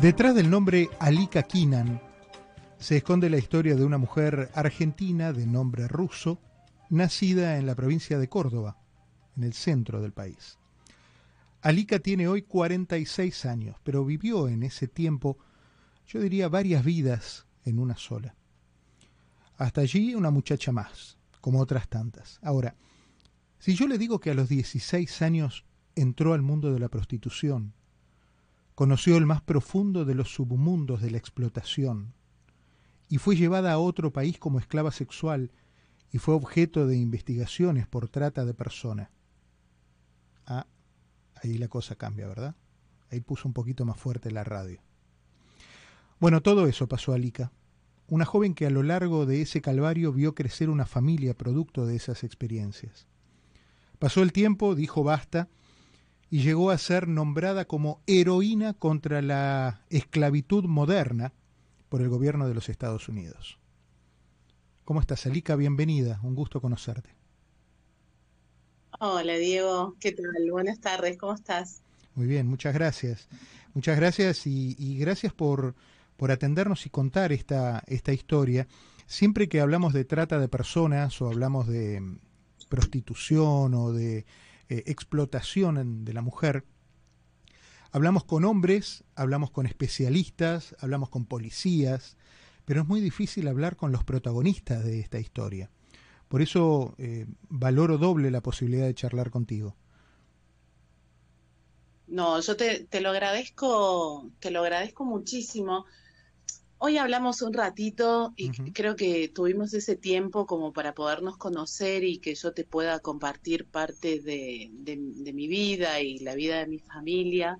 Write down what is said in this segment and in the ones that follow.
Detrás del nombre Alika Kinan se esconde la historia de una mujer argentina de nombre ruso, nacida en la provincia de Córdoba, en el centro del país. Alika tiene hoy 46 años, pero vivió en ese tiempo, yo diría, varias vidas en una sola. Hasta allí una muchacha más, como otras tantas. Ahora, si yo le digo que a los 16 años entró al mundo de la prostitución, conoció el más profundo de los submundos de la explotación, y fue llevada a otro país como esclava sexual y fue objeto de investigaciones por trata de persona. Ah, ahí la cosa cambia, ¿verdad? Ahí puso un poquito más fuerte la radio. Bueno, todo eso pasó a Lika, una joven que a lo largo de ese calvario vio crecer una familia producto de esas experiencias. Pasó el tiempo, dijo basta, y llegó a ser nombrada como heroína contra la esclavitud moderna por el gobierno de los Estados Unidos. ¿Cómo estás, Alika? Bienvenida, un gusto conocerte. Hola, Diego, ¿qué tal? Buenas tardes, ¿cómo estás? Muy bien, muchas gracias. Muchas gracias y, gracias por, por atendernos y contar esta, esta historia. Siempre que hablamos de trata de personas o hablamos de mm, prostitución o de eh, explotación de la mujer, hablamos con hombres, hablamos con especialistas, hablamos con policías, pero es muy difícil hablar con los protagonistas de esta historia. Por eso eh, valoro doble la posibilidad de charlar contigo. No, yo te, te, lo agradezco, te lo agradezco muchísimo. Hoy hablamos un ratito y creo que tuvimos ese tiempo como para podernos conocer y que yo te pueda compartir parte de, mi vida y la vida de mi familia.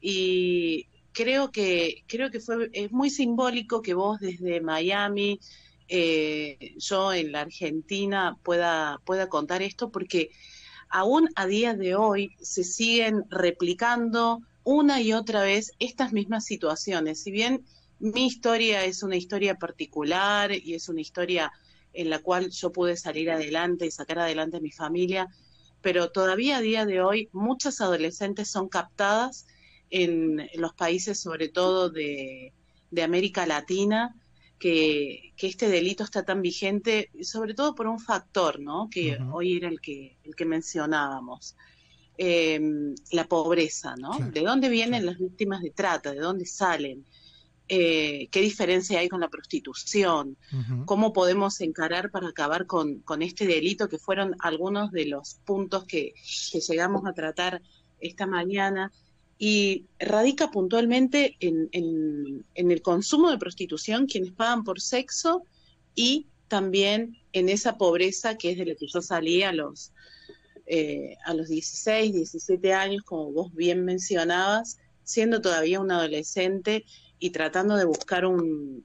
Y creo que, creo que fue, es muy simbólico que vos desde Miami, eh, yo en la Argentina pueda, pueda contar esto porque aún a día de hoy se siguen replicando una y otra vez estas mismas situaciones. Si bien mi historia es una historia particular y es una historia en la cual yo pude salir adelante y sacar adelante a mi familia, pero todavía a día de hoy muchas adolescentes son captadas en, los países, sobre todo de, América Latina, que, este delito está tan vigente, sobre todo por un factor, ¿no? Que hoy era el que, el que mencionábamos. Em, la pobreza, ¿no? ¿De dónde vienen las víctimas de trata? ¿De dónde salen? Eh, qué diferencia hay con la prostitución, cómo podemos encarar para acabar con, este delito, que fueron algunos de los puntos que, llegamos a tratar esta mañana, y radica puntualmente en, el consumo de prostitución, quienes pagan por sexo, y también en esa pobreza que es de la que yo salí a los, eh, a los 16, 17 años, como vos bien mencionabas, siendo todavía un adolescente y tratando de buscar un...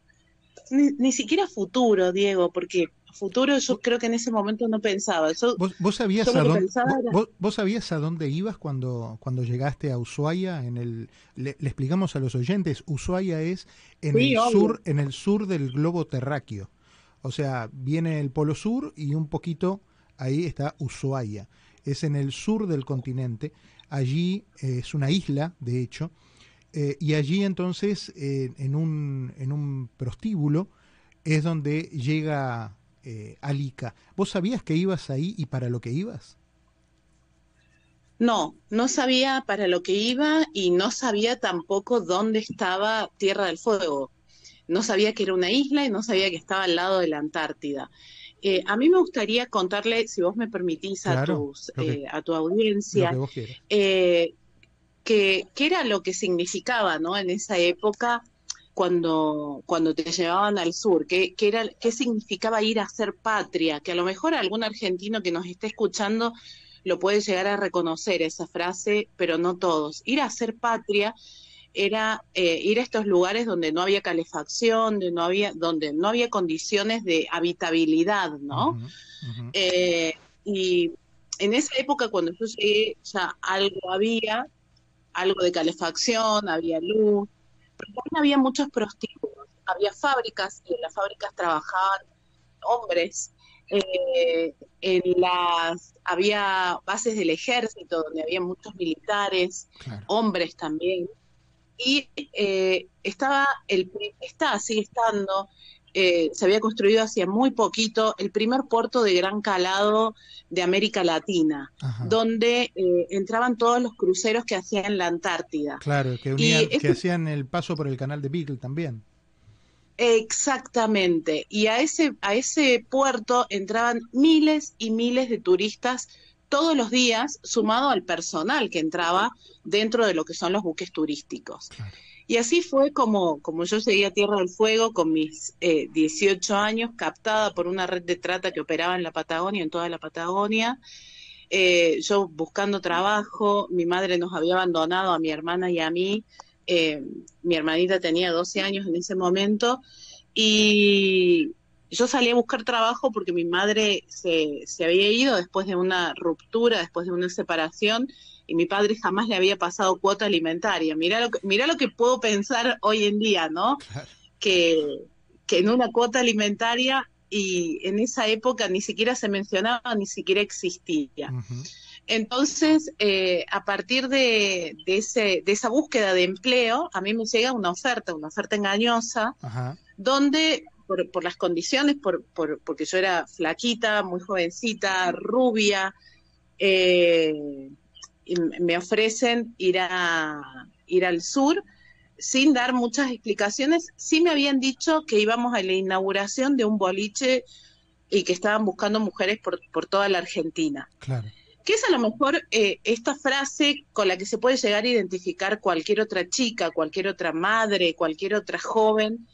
Ni, siquiera futuro, Diego, porque futuro yo creo que en ese momento no pensaba. ¿Vos, sabías a dónde, vos, sabías a dónde ibas cuando, cuando llegaste a Ushuaia? En el, le, explicamos a los oyentes, Ushuaia es en, el sur, en el sur del globo terráqueo. O sea, viene el polo sur y un poquito ahí está Ushuaia. Es en el sur del continente. Allí es una isla, de hecho, eh, y allí entonces, eh, en, un, en un prostíbulo, es donde llega eh, Alika. ¿Vos sabías que ibas ahí y para lo que ibas? No, no sabía para lo que iba y no sabía tampoco dónde estaba Tierra del Fuego. No sabía que era una isla y no sabía que estaba al lado de la Antártida. a mí me gustaría contarle, si vos me permitís, a, tus, a tu audiencia, que, era lo que significaba, ¿no? En esa época cuando, cuando te llevaban al sur, ¿qué, era, qué significaba ir a ser patria, que a lo mejor algún argentino que nos esté escuchando lo puede llegar a reconocer esa frase, pero no todos. Ir a ser patria era eh, ir a estos lugares donde no había calefacción, donde no había, donde no había condiciones de habitabilidad, ¿no? Eh, y en esa época, cuando yo llegué, ya algo había, algo de calefacción, había luz, pero también había muchos prostíbulos, había fábricas y en las fábricas trabajaban hombres, eh, en las había bases del ejército donde había muchos militares, hombres también, y eh, estaba, el, está, sigue estando, eh, se había construido hacía muy poquito el primer puerto de gran calado de América Latina, donde eh, entraban todos los cruceros que hacían la Antártida. Claro, que, unían, que hacían el paso por el canal de Beagle también. Exactamente. Y a ese, a ese puerto entraban miles y miles de turistas todos los días, sumado al personal que entraba dentro de lo que son los buques turísticos. Y así fue como, como yo llegué a Tierra del Fuego con mis eh, 18 años, captada por una red de trata que operaba en la Patagonia, en toda la Patagonia. Eh, yo buscando trabajo, mi madre nos había abandonado a mi hermana y a mí. Eh, mi hermanita tenía 12 años en ese momento y yo salí a buscar trabajo porque mi madre se, se había ido después de una ruptura, después de una separación y mi padre jamás le había pasado cuota alimentaria. Mira lo que, mira lo que puedo pensar hoy en día, ¿no? Que, que en una cuota alimentaria y en esa época ni siquiera se mencionaba, ni siquiera existía. Entonces, eh, a partir de, de, ese, de esa búsqueda de empleo, a mí me llega una oferta, una oferta engañosa, donde por, por, las condiciones, por, por, porque yo era flaquita, muy jovencita, rubia, eh, me ofrecen ir, a, ir al sur sin dar muchas explicaciones. Sí me habían dicho que íbamos a la inauguración de un boliche y que estaban buscando mujeres por, por toda la Argentina. Claro. Que es a lo mejor eh, esta frase con la que se puede llegar a identificar cualquier otra chica, cualquier otra madre, cualquier otra joven,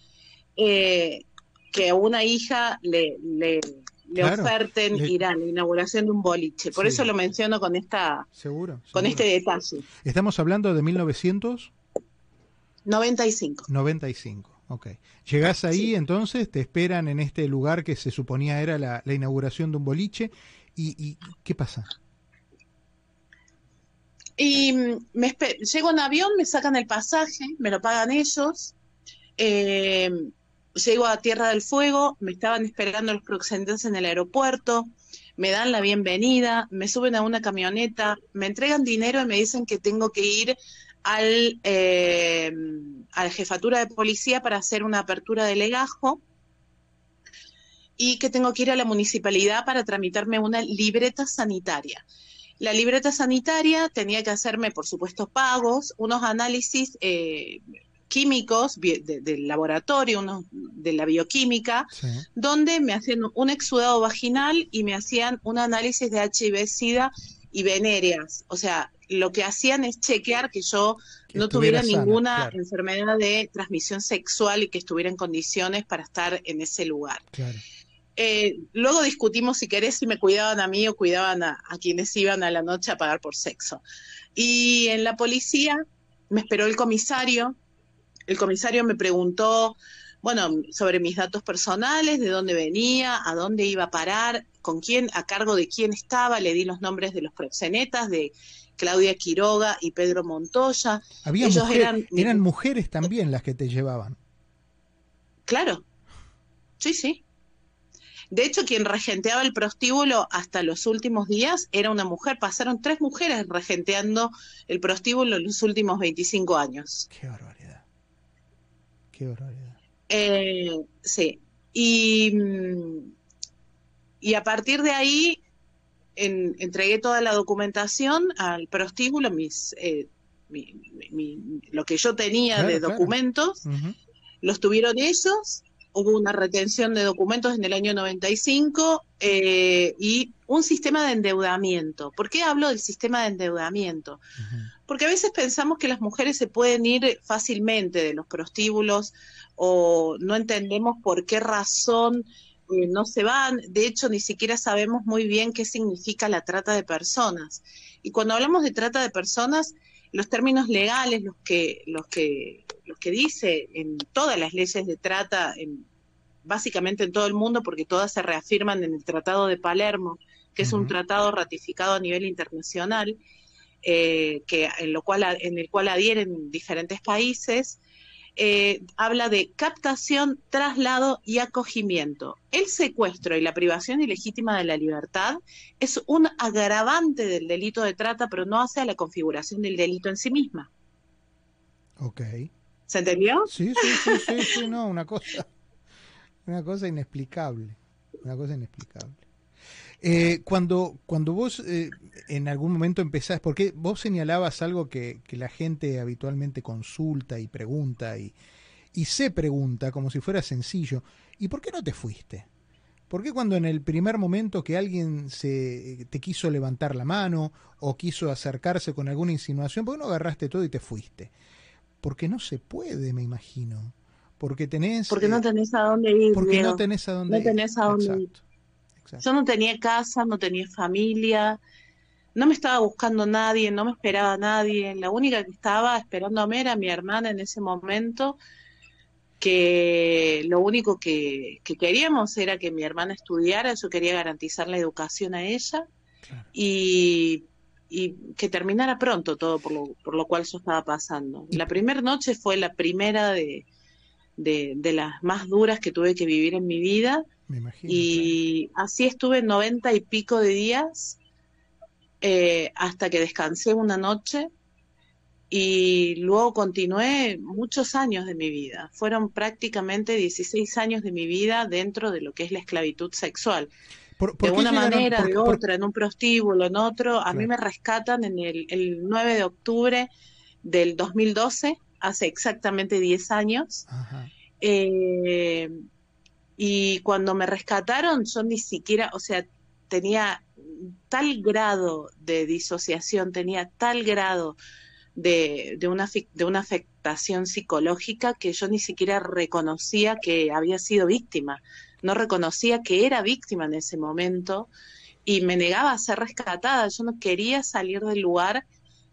eh, que a una hija le, le, le oferten ir a la inauguración de un boliche. Por eso lo menciono con esta seguro, con este detalle. Estamos hablando de 1995. 95, ok. Llegás ahí, entonces, te esperan en este lugar que se suponía era la, inauguración de un boliche. ¿Y, qué pasa? Y me llego en avión, me sacan el pasaje, me lo pagan ellos. Eh, llego a Tierra del Fuego, me estaban esperando los proxenetas en el aeropuerto, me dan la bienvenida, me suben a una camioneta, me entregan dinero y me dicen que tengo que ir al, eh, a la jefatura de policía para hacer una apertura de legajo y que tengo que ir a la municipalidad para tramitarme una libreta sanitaria. La libreta sanitaria tenía que hacerme, por supuesto, pagos, unos análisis eh, químicos del laboratorio, uno de la bioquímica, donde me hacían un exudado vaginal y me hacían un análisis de HIV, SIDA y venéreas. O sea, lo que hacían es chequear que yo no tuviera ninguna enfermedad de transmisión sexual y que estuviera en condiciones para estar en ese lugar. Eh, luego discutimos si querés si me cuidaban a mí o cuidaban a, a, quienes iban a la noche a pagar por sexo. Y en la policía me esperó el comisario el comisario me preguntó, bueno, sobre mis datos personales, de dónde venía, a dónde iba a parar, con quién, a cargo de quién estaba, le di los nombres de los proxenetas, de Claudia Quiroga y Pedro Montoya. Había Ellos eran, eran mujeres también las que te llevaban. Claro, sí, sí. De hecho, quien regenteaba el prostíbulo hasta los últimos días era una mujer. Pasaron tres mujeres regenteando el prostíbulo en los últimos 25 años. Qué barbaridad. Qué barbaridad. Eh, sí. Y, y a partir de ahí entregué toda la documentación al prostíbulo, mis, eh, lo que yo tenía de documentos, los tuvieron ellos, hubo una retención de documentos en el año 95 eh, y un sistema de endeudamiento. ¿Por qué hablo del sistema de endeudamiento? porque a veces pensamos que las mujeres se pueden ir fácilmente de los prostíbulos o no entendemos por qué razón eh, no se van. De hecho, ni siquiera sabemos muy bien qué significa la trata de personas. Y cuando hablamos de trata de personas, los términos legales, los que, los que, los que dice en todas las leyes de trata, en, básicamente en todo el mundo, porque todas se reafirman en el Tratado de Palermo, que es un tratado ratificado a nivel internacional, eh, que en, lo cual, en el cual adhieren diferentes países, eh, habla de captación, traslado y acogimiento. El secuestro y la privación ilegítima de la libertad es un agravante del delito de trata, pero no hace a la configuración del delito en sí misma. Ok. ¿Se entendió? Sí, sí, sí, sí, sí, no, una cosa, una cosa inexplicable, una cosa inexplicable. Eh, cuando, cuando vos eh, en algún momento empezás, porque vos señalabas algo que, que, la gente habitualmente consulta y pregunta y, y se pregunta como si fuera sencillo, ¿y por qué no te fuiste? ¿Por qué cuando en el primer momento que alguien se, te quiso levantar la mano o quiso acercarse con alguna insinuación, ¿por qué no agarraste todo y te fuiste? Porque no se puede, me imagino. Porque tenés... Porque no tenés a dónde ir. Porque no tenés a dónde no tenés a dónde ir. Yo no tenía casa, no tenía familia, no me estaba buscando nadie, no me esperaba nadie. La única que estaba esperándome era mi hermana en ese momento, que lo único que, queríamos era que mi hermana estudiara, yo quería garantizar la educación a ella y, que terminara pronto todo por lo, por lo cual yo estaba pasando. La primera noche fue la primera de, de las más duras que tuve que vivir en mi vida y así estuve noventa y pico de días eh, hasta que descansé una noche y luego continué muchos años de mi vida. Fueron prácticamente 16 años de mi vida dentro de lo que es la esclavitud sexual. de una manera, de otra, en un prostíbulo, en otro. A mí me rescatan en el, el 9 de octubre del 2012, hace exactamente 10 años. Eh, y cuando me rescataron, yo ni siquiera, o sea, tenía tal grado de disociación, tenía tal grado de, de, una, de una afectación psicológica que yo ni siquiera reconocía que había sido víctima, no reconocía que era víctima en ese momento y me negaba a ser rescatada, yo no quería salir del lugar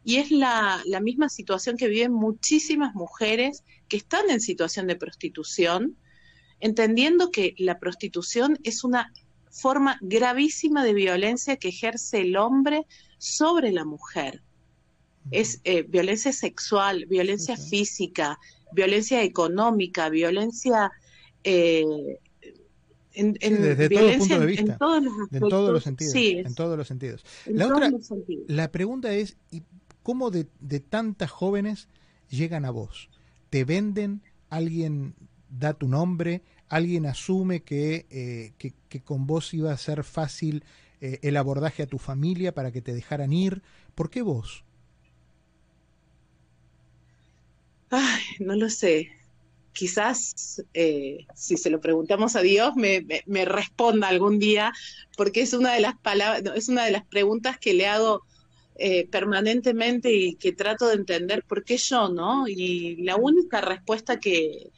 y es la, la misma situación que viven muchísimas mujeres que están en situación de prostitución, entendiendo que la prostitución es una forma gravísima de violencia que ejerce el hombre sobre la mujer. Es eh, violencia sexual, violencia física, violencia económica, violencia eh, en, desde todo punto de vista, en todos los, sentidos, en todos los sentidos. la otra, la pregunta es, ¿cómo de, de tantas jóvenes llegan a vos? ¿Te venden? ¿Alguien da tu nombre, alguien asume que, eh, que, con vos iba a ser fácil eh, el abordaje a tu familia para que te dejaran ir. ¿Por qué vos? Ay, no lo sé. Quizás eh, si se lo preguntamos a Dios me, me, responda algún día, porque es una de las palabras, es una de las preguntas que le hago permanentemente y que trato de entender por qué yo, ¿no? Y la única respuesta que,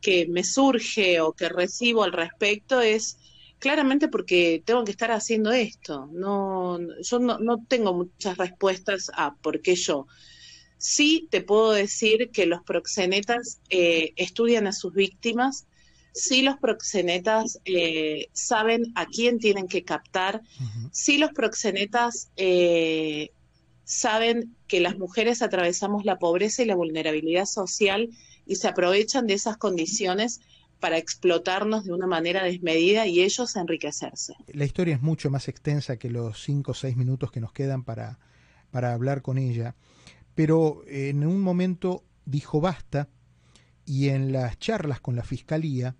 que me surge o que recibo al respecto es claramente porque tengo que estar haciendo esto. No, yo no, tengo muchas respuestas a por qué yo. Sí te puedo decir que los proxenetas eh, estudian a sus víctimas, sí los proxenetas eh, saben a quién tienen que captar, sí los proxenetas eh, saben que las mujeres atravesamos la pobreza y la vulnerabilidad social y se aprovechan de esas condiciones para explotarnos de una manera desmedida y ellos enriquecerse. La historia es mucho más extensa que los cinco o seis minutos que nos quedan para, para hablar con ella, pero en un momento dijo basta y en las charlas con la fiscalía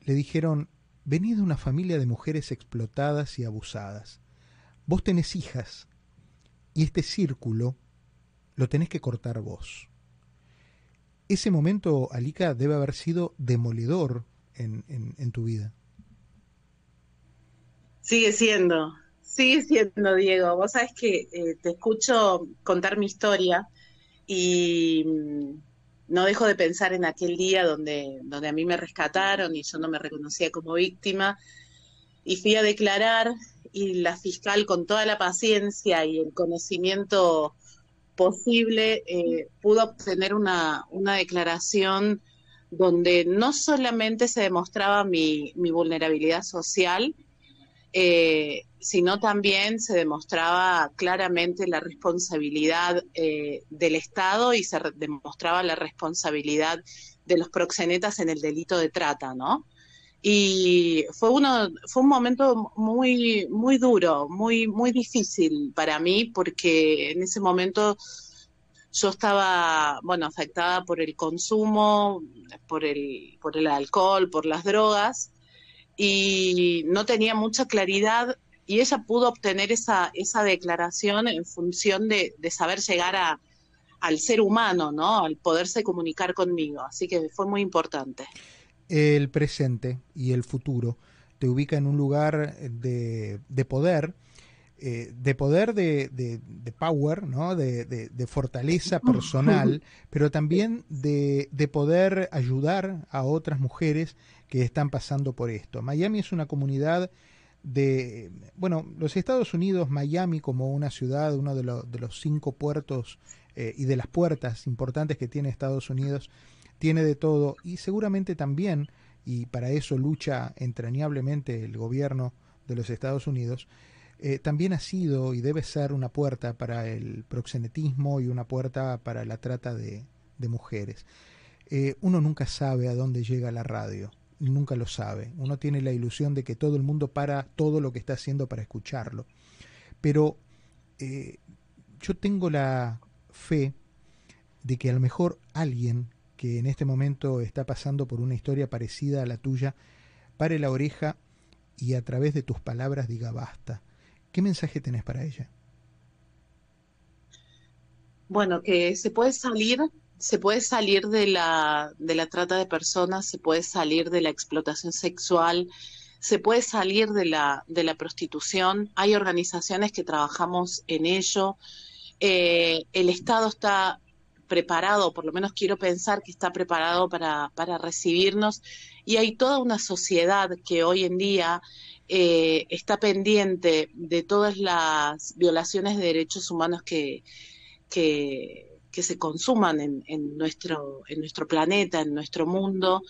le dijeron, venid de una familia de mujeres explotadas y abusadas. Vos tenés hijas y este círculo lo tenés que cortar vos ese momento, Alica, debe haber sido demoledor en, en, tu vida. Sigue siendo, sigue siendo, Diego. Vos sabés que eh, te escucho contar mi historia y mm, no dejo de pensar en aquel día donde, donde a mí me rescataron y yo no me reconocía como víctima y fui a declarar y la fiscal con toda la paciencia y el conocimiento posible eh, pudo obtener una, una, declaración donde no solamente se demostraba mi, mi vulnerabilidad social, eh, sino también se demostraba claramente la responsabilidad eh, del Estado y se demostraba la responsabilidad de los proxenetas en el delito de trata, ¿no? Y fue uno fue un momento muy muy duro muy muy difícil para mí porque en ese momento yo estaba, bueno, afectada por el consumo, por el, por el alcohol, por las drogas, y no tenía mucha claridad y ella pudo obtener esa, esa declaración en función de, de saber llegar a, al ser humano, ¿no? Al poderse comunicar conmigo. Así que fue muy importante. El presente y el futuro te ubica en un lugar de, de poder eh, de poder de, de, power, ¿no? de, de fortaleza personal, pero también de, poder ayudar a otras mujeres que están pasando por esto. Miami es una comunidad de, bueno, los Estados Unidos, Miami como una ciudad, uno de, de los cinco puertos eh, y de las puertas importantes que tiene Estados Unidos, tiene de todo y seguramente también, y para eso lucha entrañablemente el gobierno de los Estados Unidos, eh, también ha sido y debe ser una puerta para el proxenetismo y una puerta para la trata de, mujeres. Eh, uno nunca sabe a dónde llega la radio, nunca lo sabe. Uno tiene la ilusión de que todo el mundo para todo lo que está haciendo para escucharlo. Pero eh, yo tengo la fe de que a lo mejor alguien que en este momento está pasando por una historia parecida a la tuya, pare la oreja y a través de tus palabras diga basta ¿Qué mensaje tenés para ella? Bueno, que se puede salir, se puede salir de la, de la trata de personas, se puede salir de la explotación sexual, se puede salir de la, de la prostitución. Hay organizaciones que trabajamos en ello. Eh, el Estado está preparado, por lo menos quiero pensar que está preparado para, para recibirnos y hay toda una sociedad que hoy en día eh, está pendiente de todas las violaciones de derechos humanos que, que, se consuman en, nuestro, en nuestro planeta, en nuestro mundo,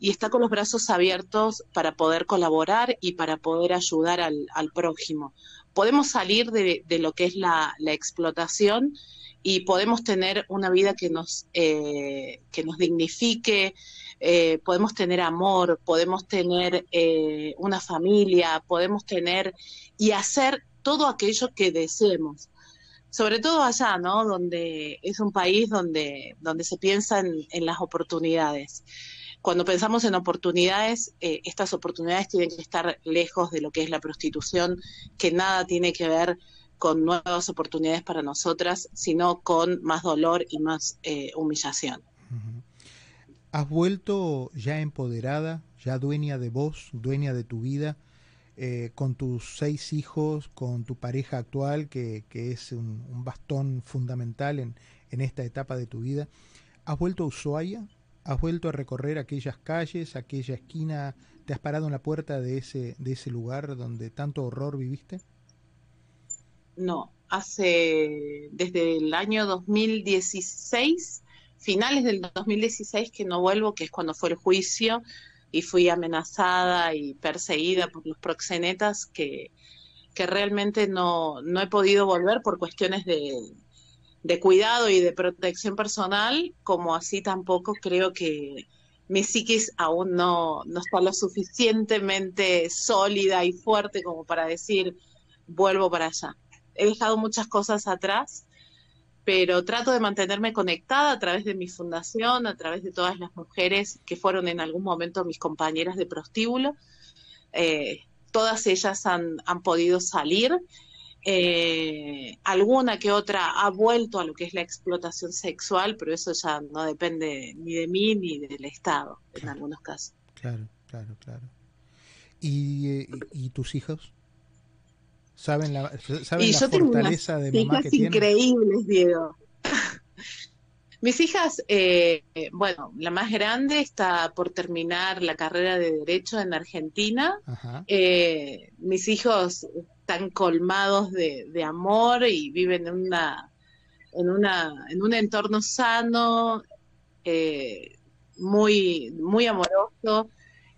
y está con los brazos abiertos para poder colaborar y para poder ayudar al, prójimo. Podemos salir de, lo que es la, explotación y podemos tener una vida que nos, eh, que nos dignifique, eh, podemos tener amor, podemos tener eh, una familia, podemos tener y hacer todo aquello que deseemos. Sobre todo allá, ¿no? Donde es un país donde, donde se piensa en, las oportunidades. Cuando pensamos en oportunidades, eh, estas oportunidades tienen que estar lejos de lo que es la prostitución, que nada tiene que ver con nuevas oportunidades para nosotras, sino con más dolor y más humillación. ¿Has vuelto ya empoderada, ya dueña de vos, dueña de tu vida, eh, con tus seis hijos, con tu pareja actual, que, es un, bastón fundamental en, en, esta etapa de tu vida? ¿Has vuelto a Ushuaia? ¿Has vuelto a recorrer aquellas calles, aquella esquina? ¿Te has parado en la puerta de ese, de ese lugar donde tanto horror viviste? No, hace desde el año 2016 finales del 2016 que no vuelvo, que es cuando fue el juicio y fui amenazada y perseguida por los proxenetas que, que realmente no, no he podido volver por cuestiones de, de cuidado y de protección personal, como así tampoco creo que mi psiquis aún no, no está lo suficientemente sólida y fuerte como para decir vuelvo para allá. He dejado muchas cosas atrás pero trato de mantenerme conectada a través de mi fundación, a través de todas las mujeres que fueron en algún momento mis compañeras de prostíbulo. Eh, todas ellas han, podido salir. Eh, alguna que otra ha vuelto a lo que es la explotación sexual, pero eso ya no depende ni de mí ni del Estado en algunos casos. Claro, claro, claro. ¿Y, eh, y tus hijos? Saben la, saben la fortaleza de mamá hijas increíbles, Diego. Mis hijas, eh, bueno, la más grande está por terminar la carrera de Derecho en Argentina. Eh, mis hijos están colmados de, de, amor y viven en una, en una, en un entorno sano, eh, muy, muy amoroso.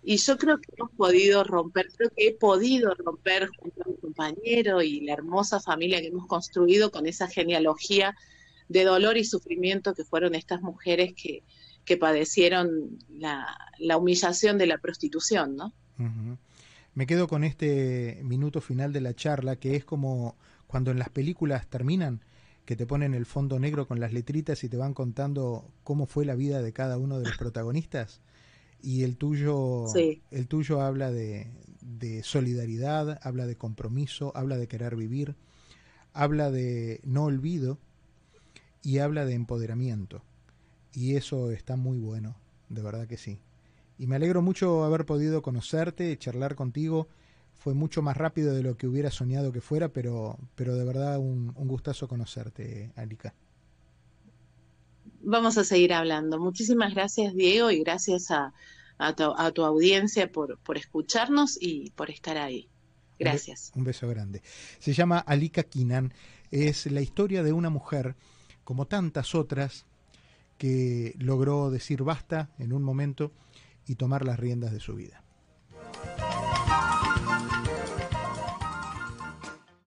Y yo creo que hemos podido romper, creo que he podido romper junto a mi compañero y la hermosa familia que hemos construido con esa genealogía de dolor y sufrimiento que fueron estas mujeres que, que padecieron la, la, humillación de la prostitución, ¿no? Me quedo con este minuto final de la charla, que es como cuando en las películas terminan que te ponen el fondo negro con las letritas y te van contando cómo fue la vida de cada uno de los protagonistas. Y el tuyo, el tuyo habla de, de solidaridad, habla de compromiso, habla de querer vivir, habla de no olvido y habla de empoderamiento. Y eso está muy bueno, de verdad que sí. Y me alegro mucho haber podido conocerte, charlar contigo. Fue mucho más rápido de lo que hubiera soñado que fuera, pero, pero de verdad un, un gustazo conocerte, Alika. Vamos a seguir hablando. Muchísimas gracias, Diego, y gracias a, a tu, audiencia por, por escucharnos y por estar ahí. Gracias. Un, beso grande. Se llama Alika Kinan. Es la historia de una mujer, como tantas otras, que logró decir basta en un momento y tomar las riendas de su vida.